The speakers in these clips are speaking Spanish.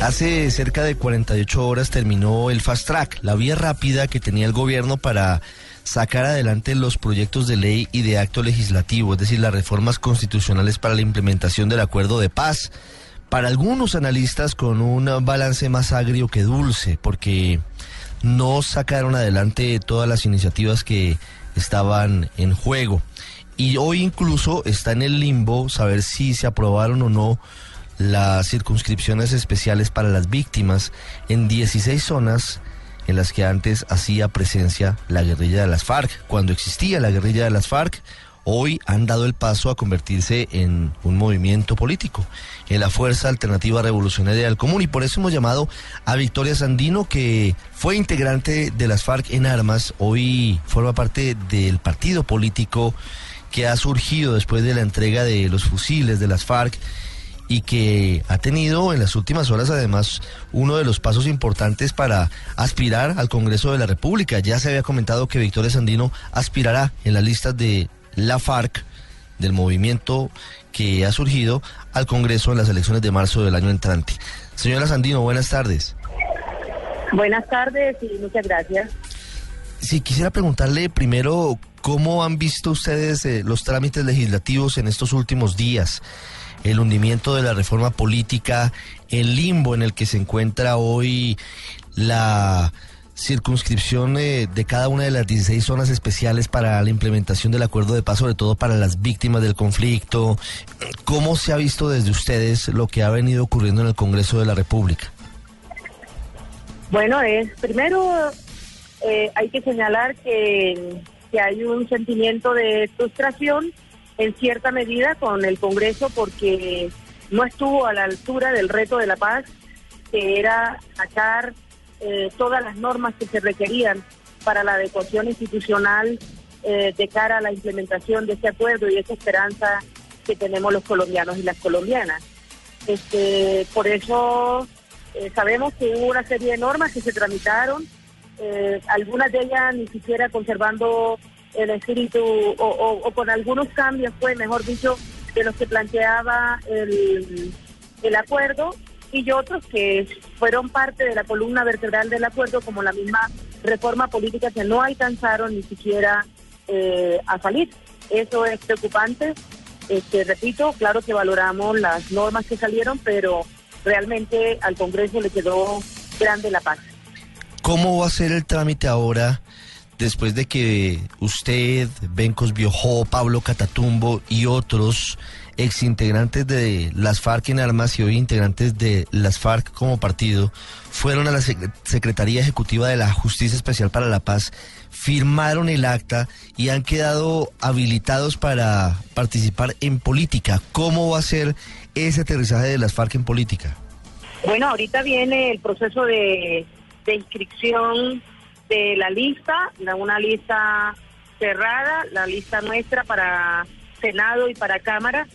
Hace cerca de 48 horas terminó el Fast Track, la vía rápida que tenía el gobierno para sacar adelante los proyectos de ley y de acto legislativo, es decir, las reformas constitucionales para la implementación del acuerdo de paz. Para algunos analistas con un balance más agrio que dulce, porque no sacaron adelante todas las iniciativas que estaban en juego. Y hoy incluso está en el limbo saber si se aprobaron o no las circunscripciones especiales para las víctimas en 16 zonas en las que antes hacía presencia la guerrilla de las FARC. Cuando existía la guerrilla de las FARC, hoy han dado el paso a convertirse en un movimiento político, en la Fuerza Alternativa Revolucionaria del Común. Y por eso hemos llamado a Victoria Sandino, que fue integrante de las FARC en armas, hoy forma parte del partido político que ha surgido después de la entrega de los fusiles de las FARC y que ha tenido en las últimas horas además uno de los pasos importantes para aspirar al Congreso de la República. Ya se había comentado que Victoria Sandino aspirará en las listas de la FARC, del movimiento que ha surgido, al Congreso en las elecciones de marzo del año entrante. Señora Sandino, buenas tardes. Buenas tardes y muchas gracias. Si quisiera preguntarle primero, ¿cómo han visto ustedes eh, los trámites legislativos en estos últimos días? El hundimiento de la reforma política, el limbo en el que se encuentra hoy la circunscripción eh, de cada una de las 16 zonas especiales para la implementación del acuerdo de paz, sobre todo para las víctimas del conflicto. ¿Cómo se ha visto desde ustedes lo que ha venido ocurriendo en el Congreso de la República? Bueno, es primero eh, hay que señalar que, que hay un sentimiento de frustración en cierta medida con el Congreso porque no estuvo a la altura del reto de la paz, que era sacar eh, todas las normas que se requerían para la adecuación institucional eh, de cara a la implementación de este acuerdo y esa esperanza que tenemos los colombianos y las colombianas. Este, por eso eh, sabemos que hubo una serie de normas que se tramitaron, algunas de ellas ni siquiera conservando el espíritu o, con algunos cambios, fue mejor dicho, de los que planteaba el, el acuerdo y otros que fueron parte de la columna vertebral del acuerdo, como la misma reforma política que no alcanzaron ni siquiera eh, a salir. Eso es preocupante. Este, repito, claro que valoramos las normas que salieron, pero realmente al Congreso le quedó grande la paz. ¿Cómo va a ser el trámite ahora? Después de que usted, Bencos Biojó, Pablo Catatumbo y otros exintegrantes de las FARC en armas y hoy integrantes de las FARC como partido fueron a la Secretaría Ejecutiva de la Justicia Especial para la Paz, firmaron el acta y han quedado habilitados para participar en política. ¿Cómo va a ser ese aterrizaje de las FARC en política? Bueno, ahorita viene el proceso de, de inscripción de la lista, una lista cerrada, la lista nuestra para Senado y para Cámara,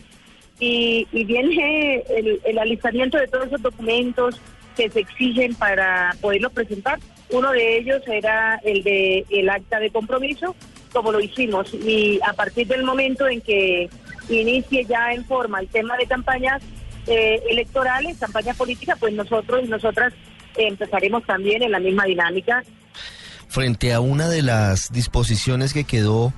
y, viene el, el, alistamiento de todos esos documentos que se exigen para poderlos presentar. Uno de ellos era el de el acta de compromiso, como lo hicimos, y a partir del momento en que inicie ya en forma el tema de campañas eh, electorales, campañas políticas, pues nosotros y nosotras empezaremos también en la misma dinámica frente a una de las disposiciones que quedó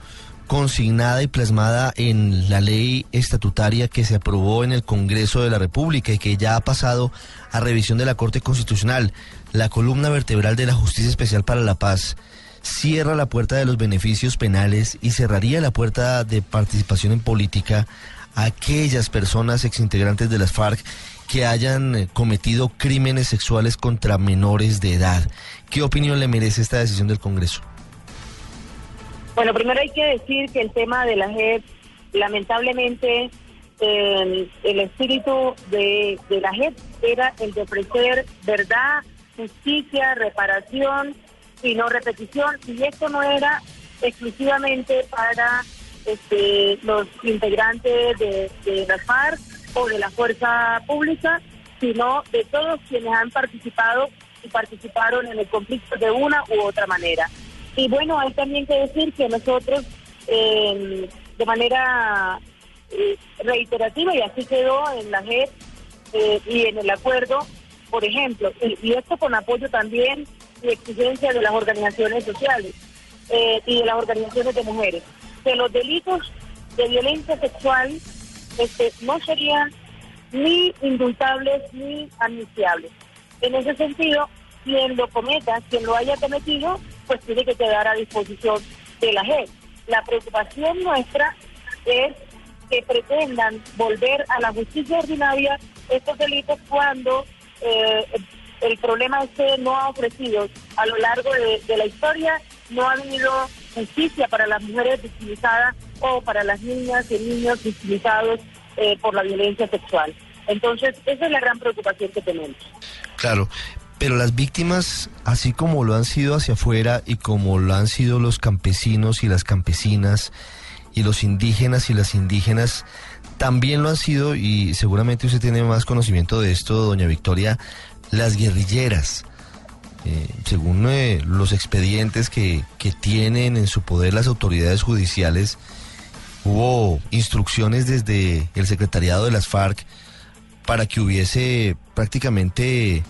consignada y plasmada en la ley estatutaria que se aprobó en el Congreso de la República y que ya ha pasado a revisión de la Corte Constitucional, la columna vertebral de la Justicia Especial para la Paz cierra la puerta de los beneficios penales y cerraría la puerta de participación en política a aquellas personas exintegrantes de las FARC que hayan eh, cometido crímenes sexuales contra menores de edad. ¿Qué opinión le merece esta decisión del Congreso? Bueno, primero hay que decir que el tema de la JEP lamentablemente eh, el espíritu de, la JEP era el de ofrecer verdad, justicia, reparación y no repetición. Y esto no era exclusivamente para este, los integrantes de, de la FARC o de la fuerza pública, sino de todos quienes han participado y participaron en el conflicto de una u otra manera. Y bueno, hay también que decir que nosotros, eh, de manera eh, reiterativa, y así quedó en la JEP eh, y en el acuerdo, por ejemplo, y, y esto con apoyo también y exigencia de las organizaciones sociales eh, y de las organizaciones de mujeres, que los delitos de violencia sexual este, no serían ni indultables ni amnistiables. En ese sentido, quien lo cometa, quien lo haya cometido, pues tiene que quedar a disposición de la JEP. La preocupación nuestra es que pretendan volver a la justicia ordinaria estos delitos cuando eh, el problema es que no ha ofrecido a lo largo de, de la historia, no ha habido justicia para las mujeres victimizadas o para las niñas y niños victimizados eh, por la violencia sexual. Entonces, esa es la gran preocupación que tenemos. Claro, pero las víctimas, así como lo han sido hacia afuera y como lo han sido los campesinos y las campesinas y los indígenas y las indígenas, también lo han sido, y seguramente usted tiene más conocimiento de esto, doña Victoria, las guerrilleras. Eh, según eh, los expedientes que, que tienen en su poder las autoridades judiciales, hubo instrucciones desde el secretariado de las FARC para que hubiese prácticamente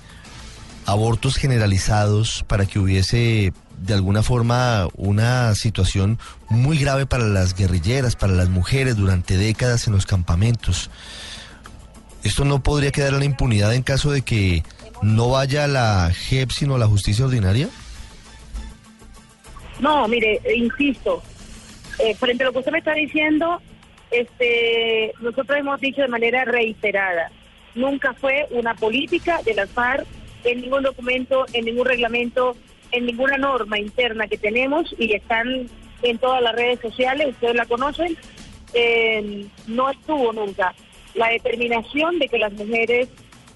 abortos generalizados, para que hubiese de alguna forma una situación muy grave para las guerrilleras, para las mujeres durante décadas en los campamentos. ¿Esto no podría quedar en la impunidad en caso de que no vaya la JEP sino la justicia ordinaria? No, mire, eh, insisto, eh, frente a lo que usted me está diciendo, este, nosotros hemos dicho de manera reiterada, nunca fue una política de las FARC en ningún documento, en ningún reglamento, en ninguna norma interna que tenemos y están en todas las redes sociales, ustedes la conocen, eh, no estuvo nunca la determinación de que las mujeres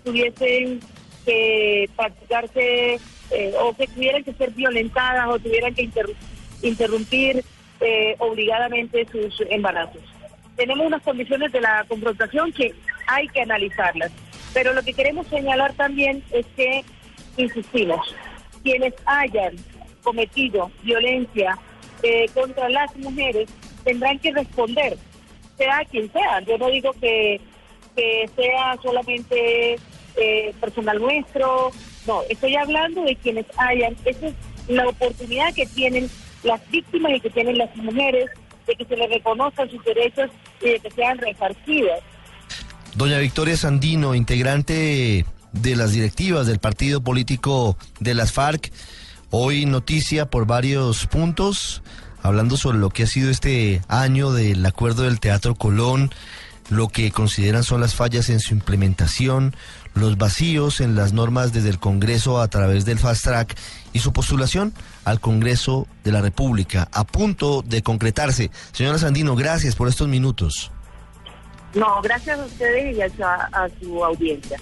tuviesen que practicarse eh, o que tuvieran que ser violentadas o tuvieran que interru- interrumpir eh, obligadamente sus embarazos. Tenemos unas condiciones de la confrontación que hay que analizarlas, pero lo que queremos señalar también es que, insistimos, quienes hayan cometido violencia eh, contra las mujeres tendrán que responder, sea quien sea. Yo no digo que, que sea solamente eh, personal nuestro, no, estoy hablando de quienes hayan, esa es la oportunidad que tienen las víctimas y que tienen las mujeres de que se les reconozcan sus derechos y de que sean repartidas. Doña Victoria Sandino, integrante de las directivas del partido político de las FARC, hoy noticia por varios puntos, hablando sobre lo que ha sido este año del acuerdo del Teatro Colón, lo que consideran son las fallas en su implementación, los vacíos en las normas desde el Congreso a través del Fast Track y su postulación al Congreso de la República, a punto de concretarse. Señora Sandino, gracias por estos minutos. No, gracias a ustedes y a, su audiencia.